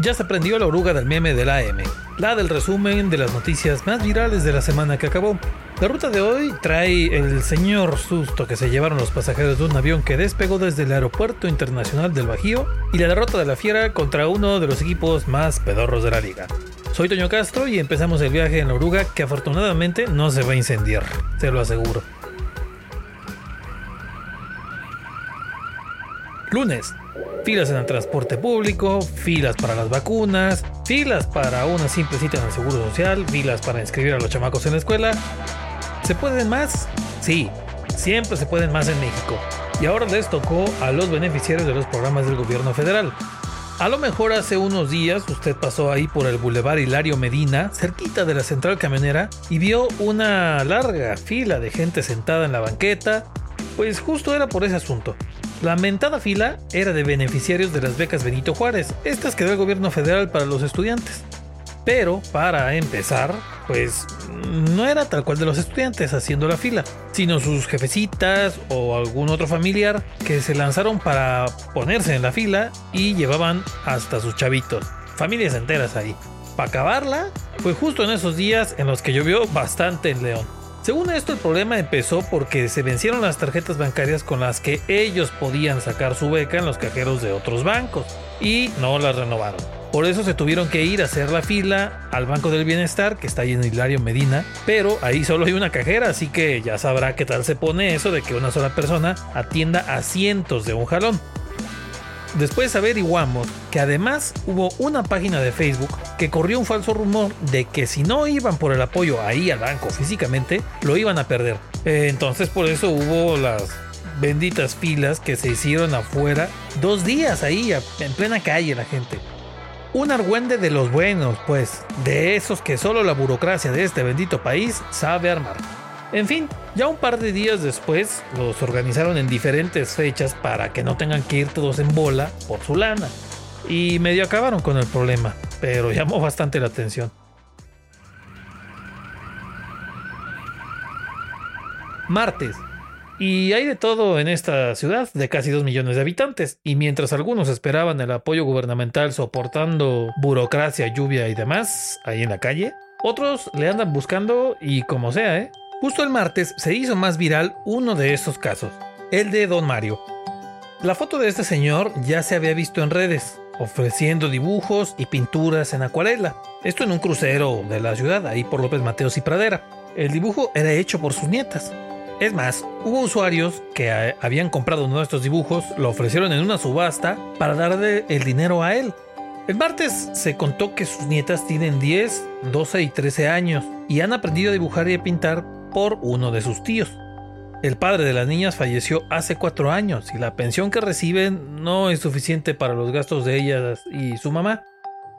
Ya se prendió la oruga del meme del AM, la del resumen de las noticias más virales de la semana que acabó. La ruta de hoy trae el señor susto que se llevaron los pasajeros de un avión que despegó desde el Aeropuerto Internacional del Bajío y la derrota de la Fiera contra uno de los equipos más pedorros de la liga. Soy Toño Castro y empezamos el viaje en la oruga que afortunadamente no se va a incendiar, se lo aseguro. Lunes, filas en el transporte público, filas para las vacunas, filas para una simple cita en el Seguro Social, filas para inscribir a los chamacos en la escuela. ¿Se pueden más? Sí, siempre se pueden más en México. Y ahora les tocó a los beneficiarios de los programas del gobierno federal. A lo mejor hace unos días usted pasó ahí por el Boulevard Hilario Medina, cerquita de la central camionera, y vio una larga fila de gente sentada en la banqueta. Pues justo era por ese asunto. La mentada fila era de beneficiarios de las becas Benito Juárez, estas que da el gobierno federal para los estudiantes. Pero, para empezar, pues no era tal cual de los estudiantes haciendo la fila, sino sus jefecitas o algún otro familiar que se lanzaron para ponerse en la fila y llevaban hasta sus chavitos, familias enteras ahí. Para acabarla, fue justo en esos días en los que llovió bastante en León. Según esto, el problema empezó porque se vencieron las tarjetas bancarias con las que ellos podían sacar su beca en los cajeros de otros bancos y no las renovaron. Por eso se tuvieron que ir a hacer la fila al Banco del Bienestar, que está ahí en Hilario Medina, pero ahí solo hay una cajera, así que ya sabrá qué tal se pone eso de que una sola persona atienda a cientos de un jalón. Después averiguamos que además hubo una página de Facebook que corrió un falso rumor de que si no iban por el apoyo ahí al banco físicamente, lo iban a perder. Eh, entonces por eso hubo las benditas filas que se hicieron afuera dos días ahí en plena calle la gente. Un argüende de los buenos, pues, de esos que solo la burocracia de este bendito país sabe armar. En fin, ya un par de días después los organizaron en diferentes fechas para que no tengan que ir todos en bola por su lana. Y medio acabaron con el problema, pero llamó bastante la atención. Martes. Y hay de todo en esta ciudad de casi 2 millones de habitantes, y mientras algunos esperaban el apoyo gubernamental soportando burocracia, lluvia y demás ahí en la calle, otros le andan buscando y como sea, ¿eh? Justo el martes se hizo más viral uno de esos casos, el de Don Mario. La foto de este señor ya se había visto en redes, ofreciendo dibujos y pinturas en acuarela. Esto en un crucero de la ciudad, ahí por López Mateos y Pradera. El dibujo era hecho por sus nietas. Es más, hubo usuarios que habían comprado uno de estos dibujos, lo ofrecieron en una subasta para darle el dinero a él. El martes se contó que sus nietas tienen 10, 12 y 13 años y han aprendido a dibujar y a pintar por uno de sus tíos. El padre de las niñas falleció hace cuatro años y la pensión que reciben no es suficiente para los gastos de ellas y su mamá.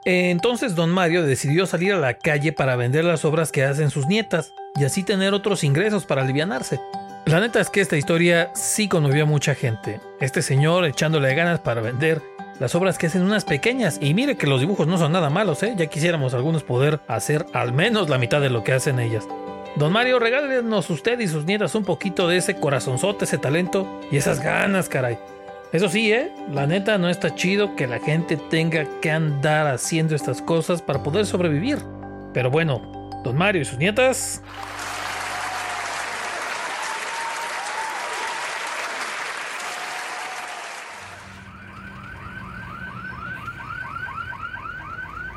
Entonces don Mario decidió salir a la calle para vender las obras que hacen sus nietas y así tener otros ingresos para alivianarse. La neta es que esta historia sí conmovió a mucha gente. Este señor echándole ganas para vender las obras que hacen unas pequeñas y mire que los dibujos no son nada malos, ¿eh? ya quisiéramos algunos poder hacer al menos la mitad de lo que hacen ellas. Don Mario, regálenos usted y sus nietas un poquito de ese corazonzote, ese talento y esas ganas, caray. Eso sí, ¿eh? La neta no está chido que la gente tenga que andar haciendo estas cosas para poder sobrevivir. Pero bueno, don Mario y sus nietas...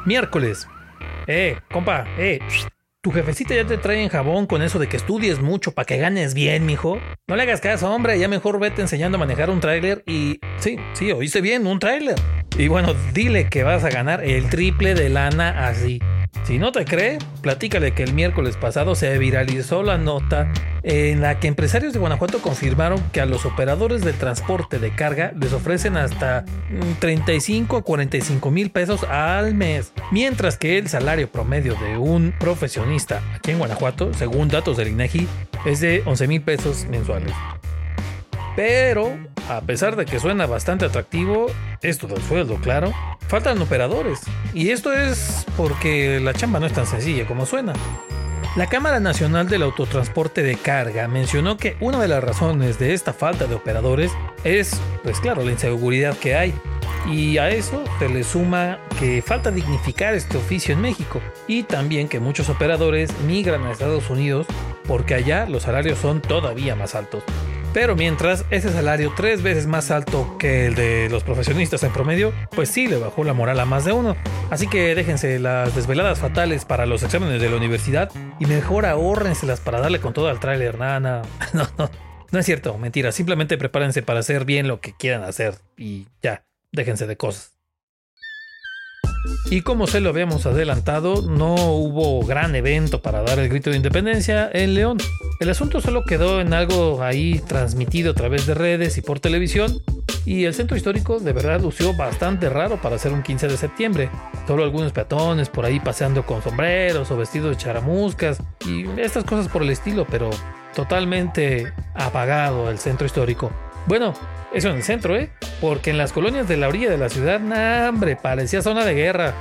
Miércoles. Eh, compa, eh, tu jefecita ya te trae en jabón con eso de que estudies mucho para que ganes bien, mijo. No le hagas caso, hombre, ya mejor vete enseñando a manejar un tráiler y... Sí, sí, oíste bien, un tráiler. Y bueno, dile que vas a ganar el triple de lana así. Si no te cree, platícale que el miércoles pasado se viralizó la nota en la que empresarios de Guanajuato confirmaron que a los operadores del transporte de carga les ofrecen hasta 35 mm, a 45 mil pesos al mes, mientras que el salario promedio de un profesionista aquí en Guanajuato, según datos del INEGI, es de 11 mil pesos mensuales. Pero, a pesar de que suena bastante atractivo, esto del sueldo, claro, faltan operadores. Y esto es porque la chamba no es tan sencilla como suena. La Cámara Nacional del Autotransporte de Carga mencionó que una de las razones de esta falta de operadores es, pues claro, la inseguridad que hay. Y a eso se le suma que falta dignificar este oficio en México y también que muchos operadores migran a Estados Unidos porque allá los salarios son todavía más altos. Pero mientras ese salario tres veces más alto que el de los profesionistas en promedio, pues sí le bajó la moral a más de uno. Así que déjense las desveladas fatales para los exámenes de la universidad y mejor ahórrenselas para darle con todo al tráiler. Nada, no, no, no es cierto, mentira. Simplemente prepárense para hacer bien lo que quieran hacer y ya, déjense de cosas. Y como se lo habíamos adelantado, no hubo gran evento para dar el grito de independencia en León. El asunto solo quedó en algo ahí transmitido a través de redes y por televisión, y el centro histórico de verdad lució bastante raro para ser un 15 de septiembre. Solo algunos peatones por ahí paseando con sombreros o vestidos de charamuscas y estas cosas por el estilo, pero totalmente apagado el centro histórico. Bueno, eso en el centro, ¿eh? Porque en las colonias de la orilla de la ciudad, nah, hombre, parecía zona de guerra.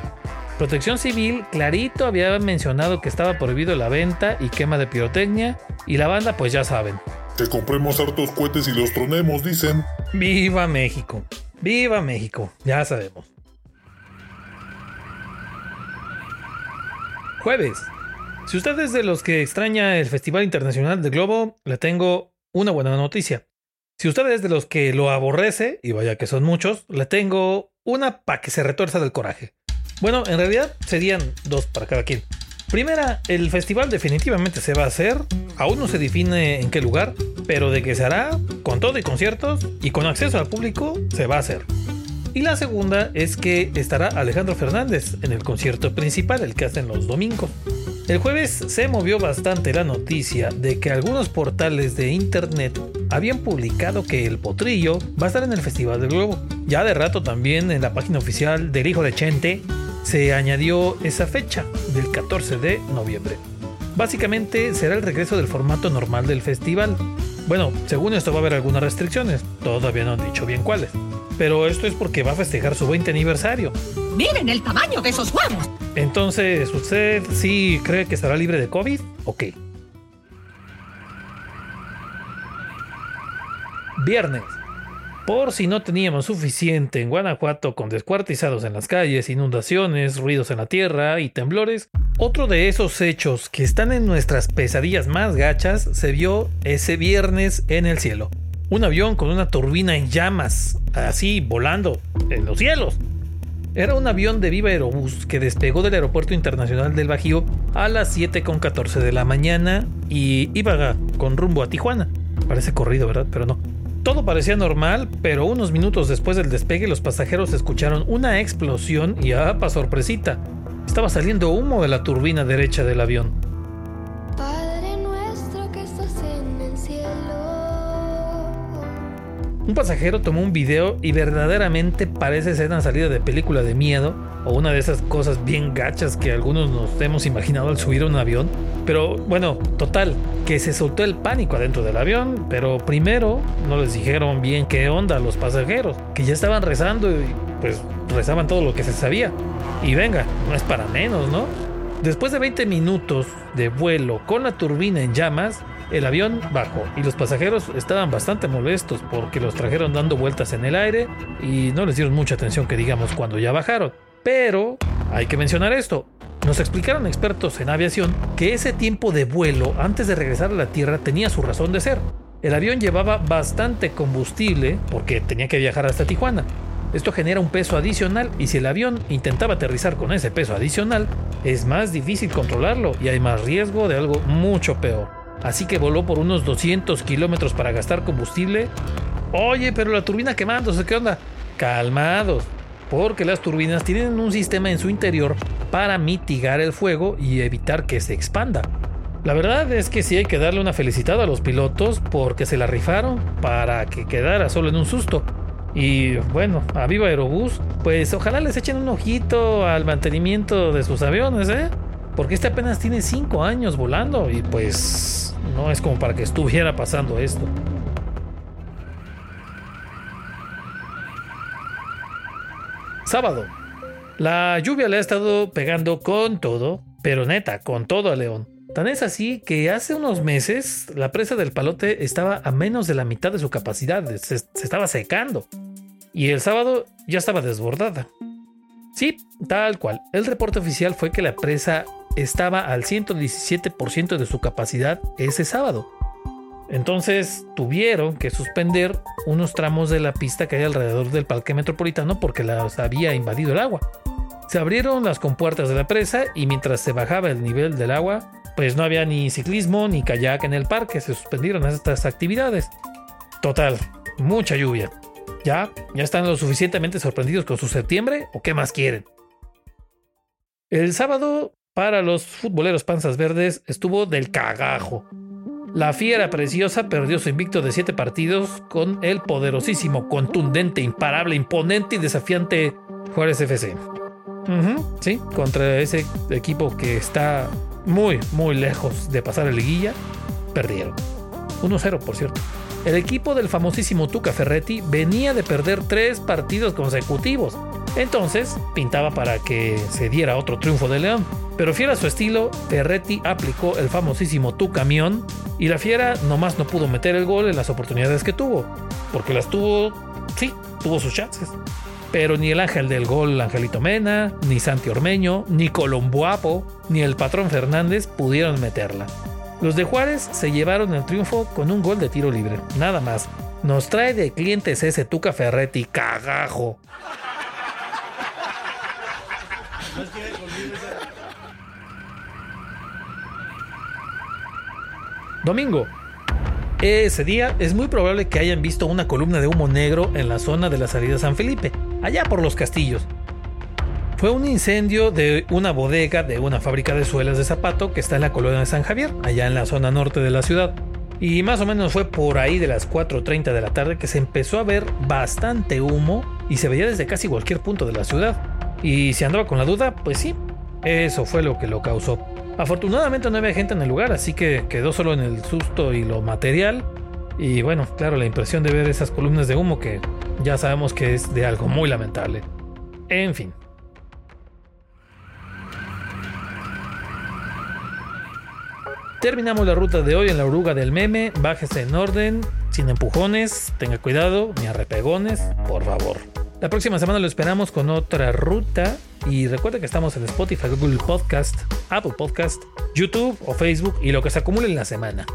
Protección Civil clarito había mencionado que estaba prohibido la venta y quema de pirotecnia y la banda pues ya saben. Que compremos hartos cohetes y los tronemos, dicen. Viva México. Viva México. Ya sabemos. Jueves. Si usted es de los que extraña el Festival Internacional de Globo, le tengo una buena noticia. Si usted es de los que lo aborrece, y vaya que son muchos, le tengo una para que se retuerza del coraje. Bueno, en realidad serían dos para cada quien. Primera, el festival definitivamente se va a hacer, aún no se define en qué lugar, pero de que se hará, con todo y conciertos y con acceso al público, se va a hacer. Y la segunda es que estará Alejandro Fernández en el concierto principal, el que hacen los domingos. El jueves se movió bastante la noticia de que algunos portales de internet habían publicado que el potrillo va a estar en el Festival del Globo. Ya de rato también en la página oficial del hijo de Chente se añadió esa fecha del 14 de noviembre. Básicamente será el regreso del formato normal del festival. Bueno, según esto va a haber algunas restricciones, todavía no han dicho bien cuáles. Pero esto es porque va a festejar su 20 aniversario. ¡Miren el tamaño de esos huevos! Entonces, ¿usted sí cree que estará libre de COVID? Ok. Viernes. Por si no teníamos suficiente en Guanajuato con descuartizados en las calles, inundaciones, ruidos en la tierra y temblores, otro de esos hechos que están en nuestras pesadillas más gachas se vio ese viernes en el cielo. Un avión con una turbina en llamas, así volando en los cielos. Era un avión de Viva Aerobús que despegó del Aeropuerto Internacional del Bajío a las 7.14 de la mañana y iba con rumbo a Tijuana. Parece corrido, ¿verdad? Pero no. Todo parecía normal, pero unos minutos después del despegue los pasajeros escucharon una explosión y ¡apa sorpresita! Estaba saliendo humo de la turbina derecha del avión. Un pasajero tomó un video y verdaderamente parece ser una salida de película de miedo o una de esas cosas bien gachas que algunos nos hemos imaginado al subir a un avión. Pero bueno, total, que se soltó el pánico adentro del avión, pero primero no les dijeron bien qué onda a los pasajeros, que ya estaban rezando y pues rezaban todo lo que se sabía. Y venga, no es para menos, ¿no? Después de 20 minutos de vuelo con la turbina en llamas, el avión bajó y los pasajeros estaban bastante molestos porque los trajeron dando vueltas en el aire y no les dieron mucha atención que digamos cuando ya bajaron. Pero hay que mencionar esto. Nos explicaron expertos en aviación que ese tiempo de vuelo antes de regresar a la Tierra tenía su razón de ser. El avión llevaba bastante combustible porque tenía que viajar hasta Tijuana. Esto genera un peso adicional y si el avión intentaba aterrizar con ese peso adicional, es más difícil controlarlo y hay más riesgo de algo mucho peor. Así que voló por unos 200 kilómetros para gastar combustible. Oye, pero la turbina quemándose, ¿qué onda? Calmados, porque las turbinas tienen un sistema en su interior para mitigar el fuego y evitar que se expanda. La verdad es que sí hay que darle una felicitada a los pilotos porque se la rifaron para que quedara solo en un susto. Y bueno, a Viva Aerobús, pues ojalá les echen un ojito al mantenimiento de sus aviones, ¿eh? Porque este apenas tiene 5 años volando y pues no es como para que estuviera pasando esto. Sábado. La lluvia le ha estado pegando con todo, pero neta, con todo a León. Tan es así que hace unos meses la presa del Palote estaba a menos de la mitad de su capacidad, se, se estaba secando. y el sábado ya estaba desbordada. Sí, tal cual. El reporte oficial fue que la presa estaba al 117% de su capacidad ese sábado. Entonces tuvieron que suspender unos tramos de la pista que hay alrededor del parque metropolitano porque las había invadido el agua. Se abrieron las compuertas de la presa y mientras se bajaba el nivel del agua, pues no había ni ciclismo ni kayak en el parque, se suspendieron estas actividades. Total, mucha lluvia. ¿Ya? ¿Ya están lo suficientemente sorprendidos con su septiembre o qué más quieren? El sábado, para los futboleros panzas verdes, estuvo del cagajo. La fiera preciosa perdió su invicto de siete partidos con el poderosísimo, contundente, imparable, imponente y desafiante Juárez FC. sí, contra ese equipo que está muy, muy lejos de pasar el liguilla, perdieron. 1-0, por cierto. El equipo del famosísimo Tuca Ferretti venía de perder tres partidos consecutivos. Entonces, pintaba para que se diera otro triunfo de León. Pero fiel a su estilo, Ferretti aplicó el famosísimo Tu Camión y la fiera nomás no pudo meter el gol en las oportunidades que tuvo. Porque las tuvo, sí, tuvo sus chances. Pero ni el ángel del gol Angelito Mena, ni Santi Ormeño, ni Colomboapo, ni el patrón Fernández pudieron meterla. Los de Juárez se llevaron el triunfo con un gol de tiro libre, nada más. Nos trae de clientes ese Tuca Ferretti, cagajo. Domingo. Ese día es muy probable que hayan visto una columna de humo negro en la zona de la salida San Felipe, allá por los castillos. Fue un incendio de una bodega de una fábrica de suelas de zapato que está en la colonia de San Javier, allá en la zona norte de la ciudad. Y más o menos fue por ahí de las 4.30 de la tarde que se empezó a ver bastante humo y se veía desde casi cualquier punto de la ciudad. Y si andaba con la duda, pues sí, eso fue lo que lo causó. Afortunadamente no había gente en el lugar, así que quedó solo en el susto y lo material. Y bueno, claro, la impresión de ver esas columnas de humo que ya sabemos que es de algo muy lamentable. En fin. Terminamos la ruta de hoy en la oruga del meme. Bájese en orden, sin empujones, tenga cuidado, ni arrepegones, por favor. La próxima semana lo esperamos con otra ruta. Y recuerda que estamos en Spotify, Google Podcast, Apple Podcast, YouTube o Facebook y lo que se acumule en la semana.